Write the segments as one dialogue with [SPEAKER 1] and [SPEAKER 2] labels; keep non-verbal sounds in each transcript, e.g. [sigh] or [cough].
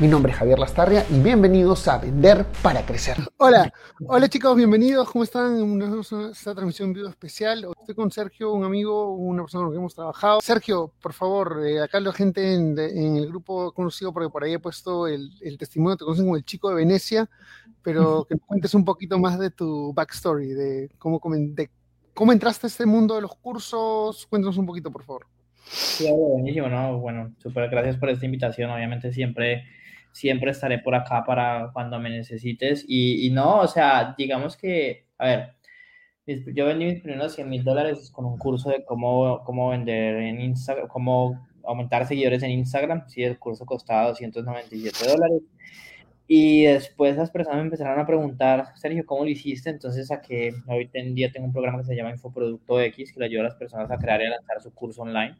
[SPEAKER 1] Mi nombre es Javier Lastarria y bienvenidos a Vender para Crecer. Hola, hola chicos, bienvenidos. ¿Cómo están? esta transmisión en video especial. Estoy con Sergio, un amigo, una persona con la que hemos trabajado. Sergio, por favor, eh, acá la gente en, el grupo conocido, porque por ahí he puesto el, testimonio, te conocen como el chico de Venecia, pero que nos cuentes un poquito más de tu backstory, de cómo, de cómo entraste a este mundo de los cursos. Cuéntanos un poquito, por favor.
[SPEAKER 2] Sí, buenísimo, ¿no? Bueno, súper gracias por esta invitación. Obviamente siempre siempre estaré por acá para cuando me necesites. Y, no, o sea, digamos que, a ver, yo vendí mis primeros 100 mil dólares con un curso de cómo, cómo vender en Instagram, cómo aumentar seguidores en Instagram. Sí, el curso costaba 297 dólares. Y después las personas me empezaron a preguntar, Sergio, ¿cómo lo hiciste? Entonces, a que hoy en día tengo un programa que se llama Infoproducto X, que le ayuda a las personas a crear y a lanzar su curso online.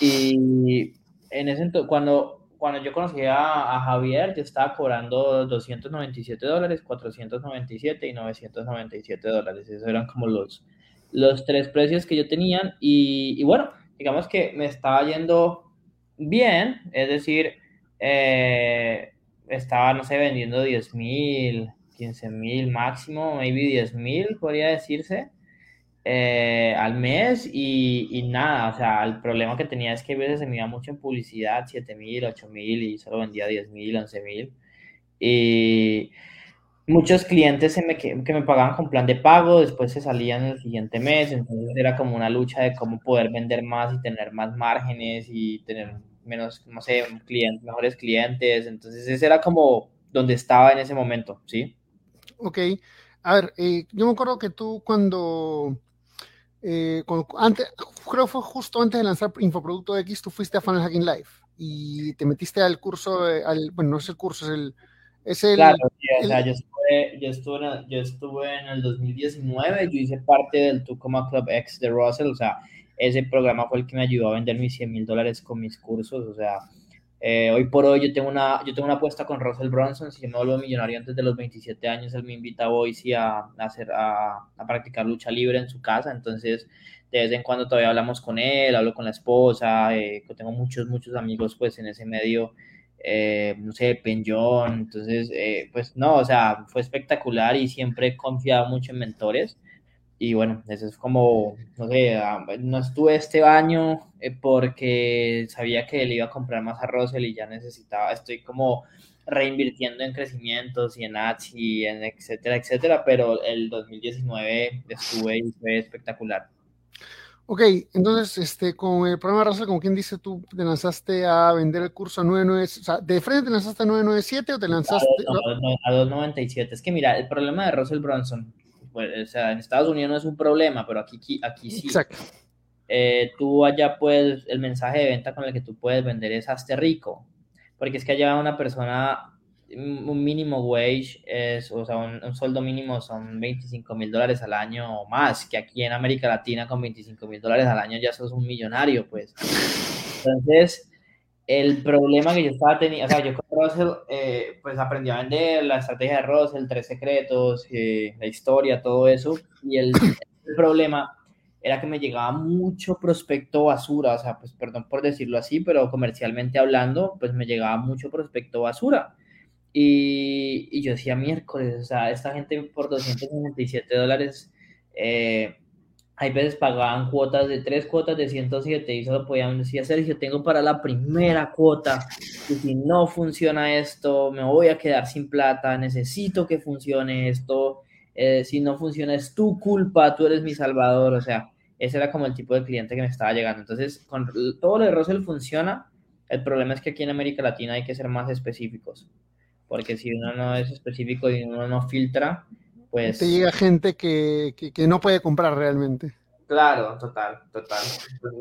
[SPEAKER 2] Y en ese entonces, cuando cuando yo conocí a, Javier, yo estaba cobrando 297 dólares, 497 y 997 dólares. Esos eran como los, los tres precios que yo tenía. Y, bueno, digamos que me estaba yendo bien, es decir, eh, estaba, no sé, vendiendo 10 mil, 15 mil máximo, maybe 10 mil, podría decirse. Eh, al mes y, nada, o sea, el problema que tenía es que a veces se me iba mucho en publicidad, 7 mil, 8 mil y solo vendía 10 mil, 11 mil. Y muchos clientes se me, que, me pagaban con plan de pago, después se salían el siguiente mes, entonces era como una lucha de cómo poder vender más y tener más márgenes y tener menos, no sé, clientes, mejores clientes, entonces ese era como donde estaba en ese momento, ¿sí?
[SPEAKER 1] Ok, a ver, eh, yo me acuerdo que tú cuando eh, antes, creo que fue justo antes de lanzar Infoproducto X, tú fuiste a Funnel Hacking Live y te metiste al curso, al, bueno, no es el curso, es el... Es el
[SPEAKER 2] claro, o sea, yo estuve, yo, estuve, yo estuve en el 2019, yo hice parte del Tucoma Club X de Russell, o sea, ese programa fue el que me ayudó a vender mis 100 mil dólares con mis cursos, o sea, eh, hoy por hoy yo tengo, una, yo tengo una apuesta con Russell Bronson, si yo me vuelvo millonario antes de los 27 años, él me invita a Boise a, a, hacer, a, a, practicar lucha libre en su casa, entonces de vez en cuando todavía hablamos con él, hablo con la esposa, eh, tengo muchos, muchos amigos pues en ese medio, eh, no sé, Penjón, entonces pues no, o sea, fue espectacular y siempre he confiado mucho en mentores y bueno, eso es como, no sé, ah, no estuve este año eh, porque sabía que le iba a comprar más a Russell y ya necesitaba, estoy como reinvirtiendo en crecimientos y en ads y en etcétera, etcétera, pero el 2019 estuve y fue espectacular.
[SPEAKER 1] Ok, entonces, este, con el programa Russell, como quien dice, tú te lanzaste a vender el curso a 997, o sea, ¿de frente te lanzaste a 997 o te lanzaste
[SPEAKER 2] a 297? Es que mira, el problema de Russell Bronson pues, o sea, en Estados Unidos no es un problema, pero aquí, aquí sí. Exacto. Eh, tú allá puedes, el mensaje de venta con el que tú puedes vender es hazte rico, porque es que allá una persona, un mínimo wage, es, o sea, un, sueldo mínimo son 25 mil dólares al año o más, que aquí en América Latina con 25 mil dólares al año ya sos un millonario, pues. Entonces, el problema que yo estaba teniendo, o sea, yo con Russell, eh, pues aprendí a vender la estrategia de Russell, tres secretos, eh, la historia, todo eso, y el, problema era que me llegaba mucho prospecto basura, o sea, pues perdón por decirlo así, pero comercialmente hablando, pues me llegaba mucho prospecto basura. Y, y yo decía miércoles, o sea, esta gente por 297 dólares, eh, hay veces pagaban cuotas de tres cuotas de 107 y solo podían decir, Sergio, tengo para la primera cuota. Y si no funciona esto, me voy a quedar sin plata, necesito que funcione esto, eh, si no funciona es tu culpa, tú eres mi salvador, o sea, ese era como el tipo de cliente que me estaba llegando. Entonces, con todo lo de Russell funciona, el problema es que aquí en América Latina hay que ser más específicos, porque si uno no es específico y uno no filtra, pues...
[SPEAKER 1] Te llega gente que, no puede comprar realmente.
[SPEAKER 2] Claro, total, total.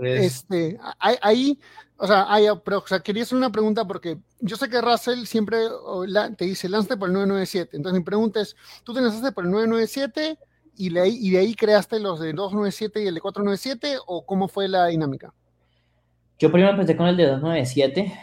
[SPEAKER 1] Este, ahí, o sea, hay, pero, o sea, quería hacer una pregunta porque yo sé que Russell siempre te dice, lánzate por el 997. Entonces mi pregunta es, ¿tú te lanzaste por el 997 y de ahí, y de ahí creaste los de 297 y el de 497 o cómo fue la dinámica?
[SPEAKER 2] Yo primero empecé con el de 297,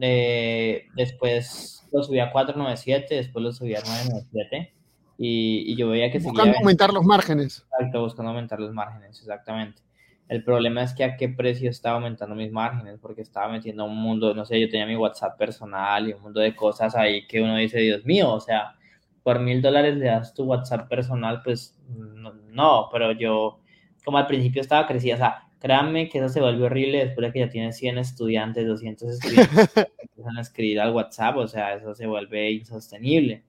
[SPEAKER 2] eh, después lo subí a 497, después lo subí a 997 y, yo veía que
[SPEAKER 1] buscando aumentar los márgenes.
[SPEAKER 2] Exacto, buscando aumentar los márgenes, exactamente. El problema es que a qué precio estaba aumentando mis márgenes, porque estaba metiendo un mundo, no sé, yo tenía mi WhatsApp personal y un mundo de cosas ahí que uno dice, Dios mío, o sea, por mil dólares le das tu WhatsApp personal, pues no, pero yo como al principio estaba crecida, o sea, créanme que eso se vuelve horrible después de que ya tienes 100 estudiantes, 200 estudiantes [laughs] que empiezan a escribir al WhatsApp, o sea, eso se vuelve insostenible.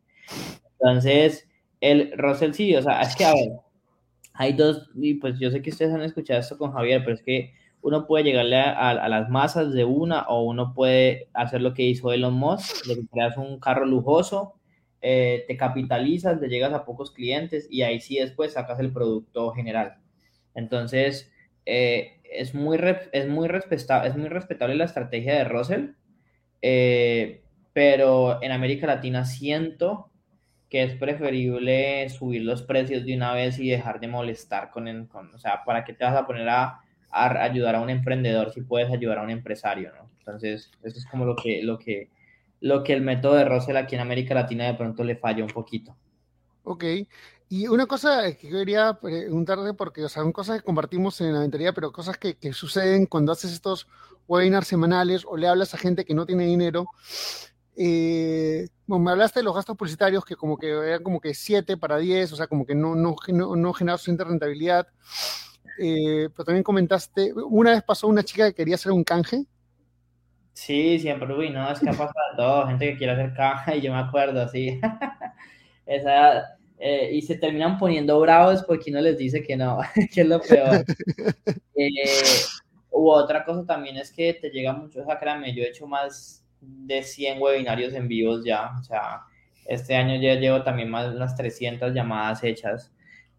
[SPEAKER 2] Entonces, el Russell sí, o sea, es que a ver, [laughs] hay dos, y pues yo sé que ustedes han escuchado esto con Javier, pero es que uno puede llegarle a, las masas de una o uno puede hacer lo que hizo Elon Musk, de que creas un carro lujoso, eh, te capitalizas, te llegas a pocos clientes y ahí sí después sacas el producto general. Entonces, eh, es, muy es, muy es muy respetable la estrategia de Russell, eh, pero en América Latina siento que es preferible subir los precios de una vez y dejar de molestar con, el, con o sea, ¿para qué te vas a poner a, ayudar a un emprendedor si puedes ayudar a un empresario, ¿no? Entonces, eso es como lo que, lo que, lo que el método de Russell aquí en América Latina de pronto le falla un poquito.
[SPEAKER 1] Ok, y una cosa que quería preguntarte, porque, o sea, son cosas que compartimos en la mentoría, pero cosas que, que suceden cuando haces estos webinars semanales o le hablas a gente que no tiene dinero, eh, bueno, me hablaste de los gastos publicitarios que como que eran como que 7 para 10, o sea, como que no, no, no, no generaba suficiente rentabilidad. Eh, pero también comentaste, una vez pasó una chica que quería hacer un canje.
[SPEAKER 2] Sí, siempre, uy, no, es que ha pasado todo, gente que quiere hacer canje, [laughs] y yo me acuerdo, sí. [laughs] Esa, eh, y se terminan poniendo bravos porque uno les dice que no, [laughs] que es lo peor. u otra cosa también es que te llega mucho, o sea, créanme, yo he hecho más de 100 webinarios en vivos ya, o sea, este año ya llevo también más de unas 300 llamadas hechas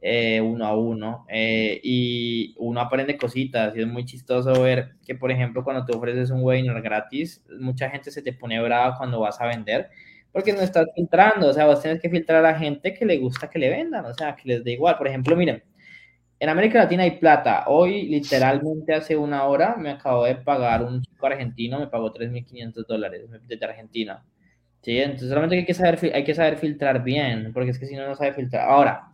[SPEAKER 2] eh, uno a uno eh, y uno aprende cositas y es muy chistoso ver que, por ejemplo, cuando te ofreces un webinar gratis, mucha gente se te pone brava cuando vas a vender porque no estás filtrando, o sea, vos tienes que filtrar a la gente que le gusta que le vendan, o sea, que les dé igual. Por ejemplo, miren, en América Latina hay plata. Hoy, literalmente, hace una hora me acabo de pagar un chico argentino, me pagó 3.500 dólares desde Argentina. ¿Sí? Entonces, solamente hay que, saber, hay que saber filtrar bien, porque es que si no, no sabe filtrar. Ahora,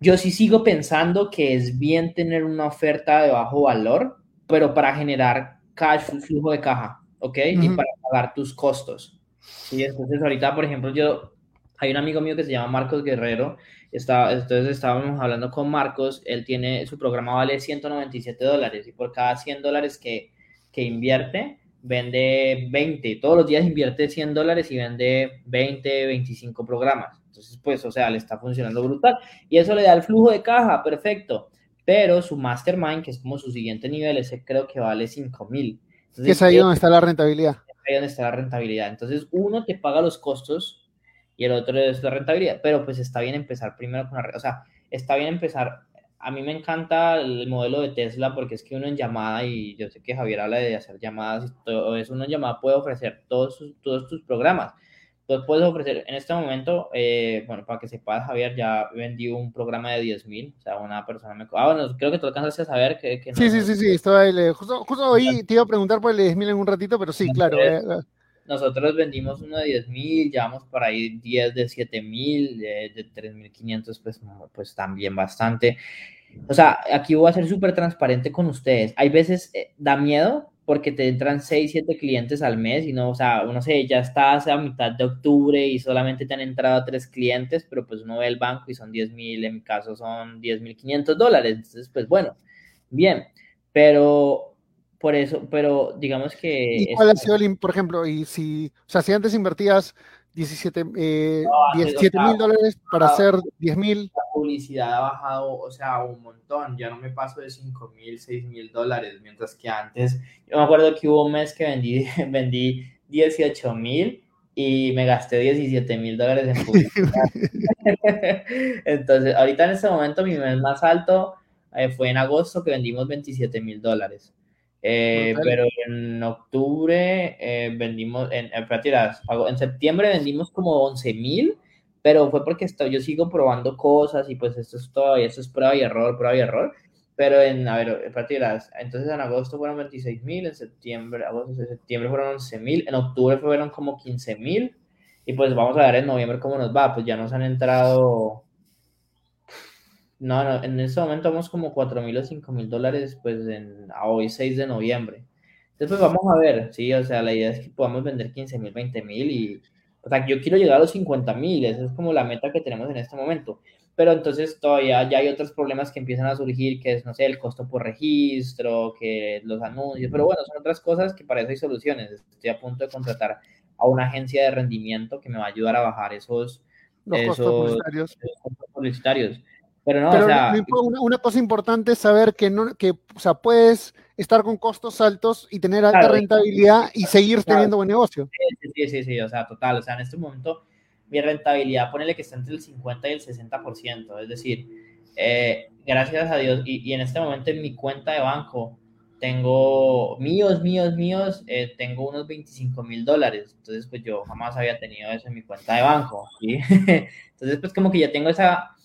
[SPEAKER 2] yo sí sigo pensando que es bien tener una oferta de bajo valor, pero para generar cash, flujo de caja, ¿ok? Y para pagar tus costos. ¿Sí? Entonces, ahorita, por ejemplo, yo, hay un amigo mío que se llama Marcos Guerrero, entonces estábamos hablando con Marcos, él tiene, su programa vale 197 dólares y por cada 100 dólares que, que invierte, vende 20. Todos los días invierte 100 dólares y vende 20, 25 programas. Entonces, pues, o sea, le está funcionando brutal. Y eso le da el flujo de caja, perfecto. Pero su mastermind, que es como su siguiente nivel, ese creo que vale 5 mil.
[SPEAKER 1] Es ahí donde está la rentabilidad.
[SPEAKER 2] Es ahí donde está la rentabilidad. Entonces, uno te paga los costos y el otro es la rentabilidad. Pero pues está bien empezar primero con la... O sea, está bien empezar... A mí me encanta el modelo de Tesla porque es que uno en llamada, y yo sé que Javier habla de hacer llamadas y todo eso, uno en llamada puede ofrecer todos, todos tus programas. Entonces puedes ofrecer, en este momento, eh, bueno, para que sepas, Javier, ya vendí un programa de 10 mil, o sea, una persona me... Ah, bueno, creo que tú alcanzaste a saber que... que
[SPEAKER 1] sí, sí, sí, sí, estaba ahí, justo, justo hoy te iba a preguntar por el de 10 mil en un ratito, pero sí, claro. Eh,
[SPEAKER 2] nosotros vendimos uno de 10 mil, llevamos por ahí 10 de 7 mil, de, de 3.500, pues, pues también bastante. O sea, aquí voy a ser súper transparente con ustedes. Hay veces eh, da miedo porque te entran 6, 7 clientes al mes y no, o sea, uno sé, ya estás a mitad de octubre y solamente te han entrado 3 clientes, pero pues uno ve el banco y son 10 mil, en mi caso son 10.500 dólares. Entonces, pues bueno, bien, pero por eso, pero digamos que...
[SPEAKER 1] ¿Y cuál ha sido el, por ejemplo, y si, o sea, si antes invertías 17 eh, mil dólares para hacer 10 mil...
[SPEAKER 2] La publicidad ha bajado, o sea, un montón, ya no me paso de 5 mil, 6 mil dólares, mientras que antes, yo me acuerdo que hubo un mes que vendí, [laughs] vendí 18 mil y me gasté 17 mil dólares en [laughs] publicidad. [laughs] Entonces, ahorita en este momento mi mes más alto eh, fue en agosto que vendimos 27 mil dólares. Eh, pero en octubre eh, vendimos, en, en septiembre vendimos como 11 mil, pero fue porque estoy, yo sigo probando cosas y pues esto es todo, y esto es prueba y error, prueba y error. Pero en, a ver, entonces en agosto fueron 26 mil, en septiembre, agosto, septiembre fueron 11 mil, en octubre fueron como 15 mil, y pues vamos a ver en noviembre cómo nos va, pues ya nos han entrado no, no, en este momento vamos como 4 mil o 5 mil dólares, pues en, a hoy 6 de noviembre. Entonces, pues vamos a ver, sí, o sea, la idea es que podamos vender 15 mil, 20 mil y, o sea, yo quiero llegar a los 50 mil, esa es como la meta que tenemos en este momento. Pero entonces todavía ya hay otros problemas que empiezan a surgir, que es, no sé, el costo por registro, que los anuncios, pero bueno, son otras cosas que para eso hay soluciones. Estoy a punto de contratar a una agencia de rendimiento que me va a ayudar a bajar esos,
[SPEAKER 1] esos, costos
[SPEAKER 2] publicitarios. Pero no, o sea,
[SPEAKER 1] una, cosa importante es saber que, no, que o sea, puedes estar con costos altos y tener alta rentabilidad y seguir teniendo buen negocio.
[SPEAKER 2] Sí, sí, sí, sí, o sea, total. O sea, en este momento mi rentabilidad, ponele que está entre el 50 y el 60%. Es decir, eh, gracias a Dios, y, y, en este momento en mi cuenta de banco tengo míos, míos, míos, eh, tengo unos 25 mil dólares. Entonces, pues yo jamás había tenido eso en mi cuenta de banco. ¿sí? [laughs] Entonces, pues como que ya tengo esa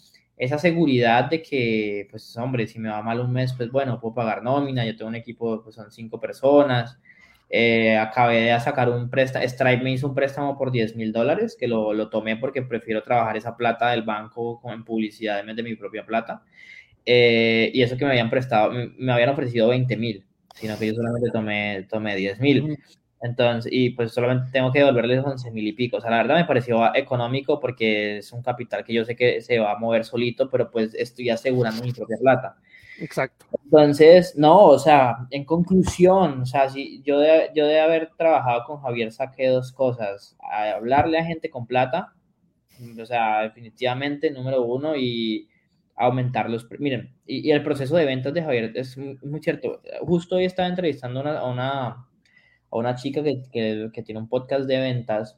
[SPEAKER 2] esa seguridad de que, pues, hombre, si me va mal un mes, pues bueno, puedo pagar nómina, yo tengo un equipo, pues son cinco personas. Eh, acabé de sacar un préstamo, Stripe me hizo un préstamo por 10 mil dólares, que lo, lo, tomé porque prefiero trabajar esa plata del banco en publicidad en vez de mi propia plata. Eh, y eso que me habían prestado, me, habían ofrecido 20 mil, sino que yo solamente tomé, tomé 10 mil. Entonces, y pues solamente tengo que devolverles 11 mil y pico. O sea, la verdad me pareció económico porque es un capital que yo sé que se va a mover solito, pero pues estoy asegurando mi propia plata.
[SPEAKER 1] Exacto.
[SPEAKER 2] Entonces, no, o sea, en conclusión, o sea, si yo de, yo de haber trabajado con Javier saqué dos cosas. hablarle a gente con plata, o sea, definitivamente, número uno, y aumentar los... Miren, y, el proceso de ventas de Javier es muy, cierto. Justo hoy estaba entrevistando a una a una chica que, que, tiene un podcast de ventas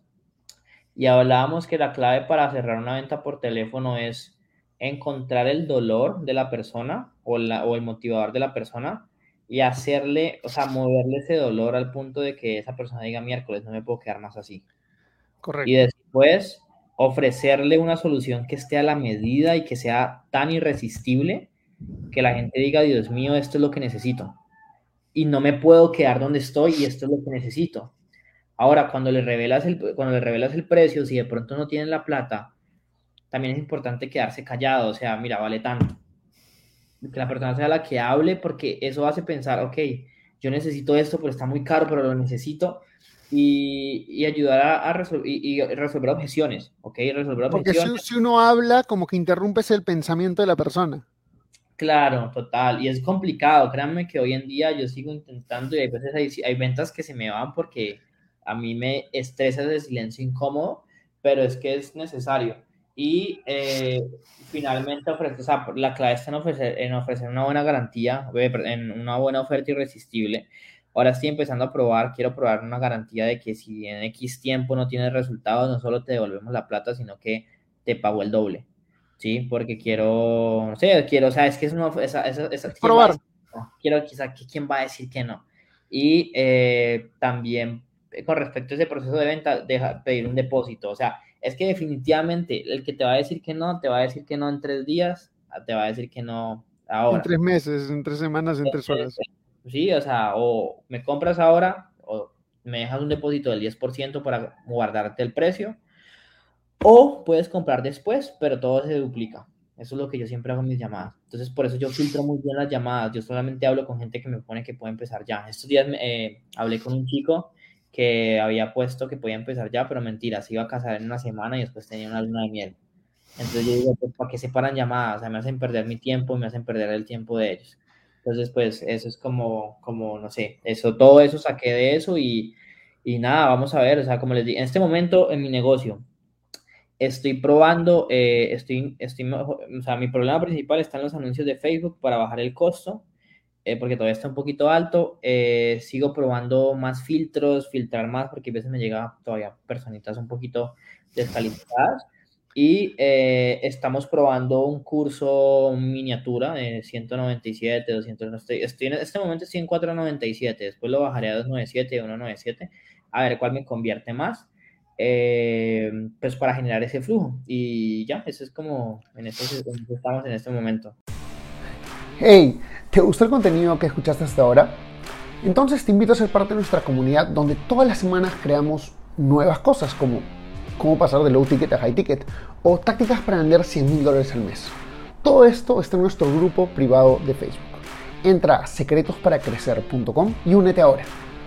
[SPEAKER 2] y hablábamos que la clave para cerrar una venta por teléfono es encontrar el dolor de la persona o, la, o el motivador de la persona y hacerle, o sea, moverle ese dolor al punto de que esa persona diga miércoles, no me puedo quedar más así.
[SPEAKER 1] Correcto.
[SPEAKER 2] Y después ofrecerle una solución que esté a la medida y que sea tan irresistible que la gente diga, Dios mío, esto es lo que necesito y no me puedo quedar donde estoy y esto es lo que necesito. Ahora, cuando le revelas el, cuando le revelas el precio, si de pronto no tienen la plata, también es importante quedarse callado, o sea, mira, vale tanto. Que la persona sea la que hable porque eso hace pensar, ok, yo necesito esto, pero está muy caro, pero lo necesito. Y, y ayudar a, resolver, y, resolver objeciones, ¿ok? Resolver objeciones.
[SPEAKER 1] Porque si, uno habla, como que interrumpes el pensamiento de la persona.
[SPEAKER 2] Claro, total. Y es complicado. Créanme que hoy en día yo sigo intentando y hay veces hay, ventas que se me van porque a mí me estresa ese silencio incómodo, pero es que es necesario. Y eh, finalmente ofrece, o sea, la clave está en ofrecer, en ofrecer una buena garantía, en una buena oferta irresistible. Ahora estoy empezando a probar, quiero probar una garantía de que si en X tiempo no tienes resultados, no solo te devolvemos la plata, sino que te pago el doble. ¿Sí? Porque quiero, no sé, quiero, o sea, es que es una, esa, esa, esa
[SPEAKER 1] probar.
[SPEAKER 2] quiero quizá quién va a decir que no. Y eh, también eh, con respecto a ese proceso de venta, deja pedir un depósito. O sea, es que definitivamente el que te va a decir que no, te va a decir que no en tres días, te va a decir que no ahora.
[SPEAKER 1] En tres meses, en tres semanas, en tres horas.
[SPEAKER 2] Sí, o sea, o me compras ahora o me dejas un depósito del 10% para guardarte el precio o puedes comprar después, pero todo se duplica. Eso es lo que yo siempre hago en mis llamadas. Entonces, por eso yo filtro muy bien las llamadas. Yo solamente hablo con gente que me pone que puede empezar ya. Estos días eh, hablé con un chico que había puesto que podía empezar ya, pero mentira, se iba a casar en una semana y después tenía una luna de miel. Entonces yo digo, pues, ¿para qué se paran llamadas? O sea, me hacen perder mi tiempo me hacen perder el tiempo de ellos. Entonces, pues eso es como, como no sé, eso, todo eso saqué de eso y, y nada, vamos a ver, o sea, como les dije, en este momento en mi negocio, Estoy probando, eh, estoy, estoy, o sea, mi problema principal está en los anuncios de Facebook para bajar el costo, eh, porque todavía está un poquito alto. Eh, sigo probando más filtros, filtrar más, porque a veces me llega todavía personitas un poquito descalificadas. Y estamos probando un curso miniatura de 197, 200, estoy, en este momento estoy en 497, después lo bajaré a 297, 197, a ver cuál me convierte más, eh, pues para generar ese flujo. Y ya, eso es como, en estamos en este momento.
[SPEAKER 3] Hey, ¿te gustó el contenido que escuchaste hasta ahora? Entonces te invito a ser parte de nuestra comunidad donde todas las semanas creamos nuevas cosas como cómo pasar de low ticket a high ticket o tácticas para vender 100 mil dólares al mes. Todo esto está en nuestro grupo privado de Facebook. Entra a secretosparacrecer.com y únete ahora.